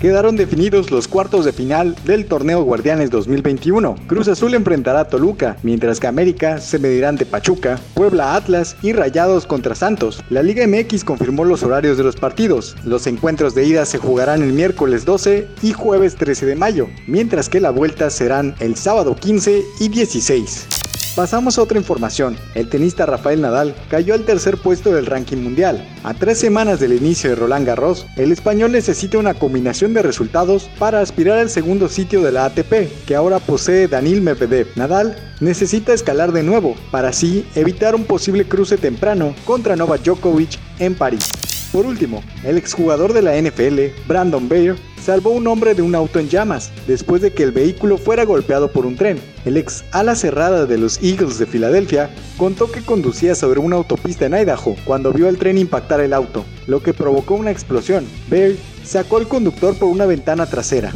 quedaron definidos los cuartos de final del torneo Guardianes 2021. Cruz Azul enfrentará a Toluca, mientras que América se medirá ante Pachuca, Puebla Atlas y Rayados contra Santos. La Liga MX confirmó los horarios de los partidos. Los encuentros de ida se jugarán el miércoles 12 y jueves 13 de mayo, mientras que la vuelta serán el sábado 15 y 16. Pasamos a otra información. El tenista Rafael Nadal cayó al tercer puesto del ranking mundial. A tres semanas del inicio de Roland Garros, el español necesita una combinación de resultados para aspirar al segundo sitio de la ATP, que ahora posee Danil Medvedev. Nadal necesita escalar de nuevo, para así evitar un posible cruce temprano contra Novak Djokovic en París. Por último, el exjugador de la NFL, Brandon Bayer, salvó un hombre de un auto en llamas después de que el vehículo fuera golpeado por un tren. El ex ala cerrada de los Eagles de Filadelfia contó que conducía sobre una autopista en Idaho cuando vio el tren impactar el auto, lo que provocó una explosión. Bayer sacó al conductor por una ventana trasera.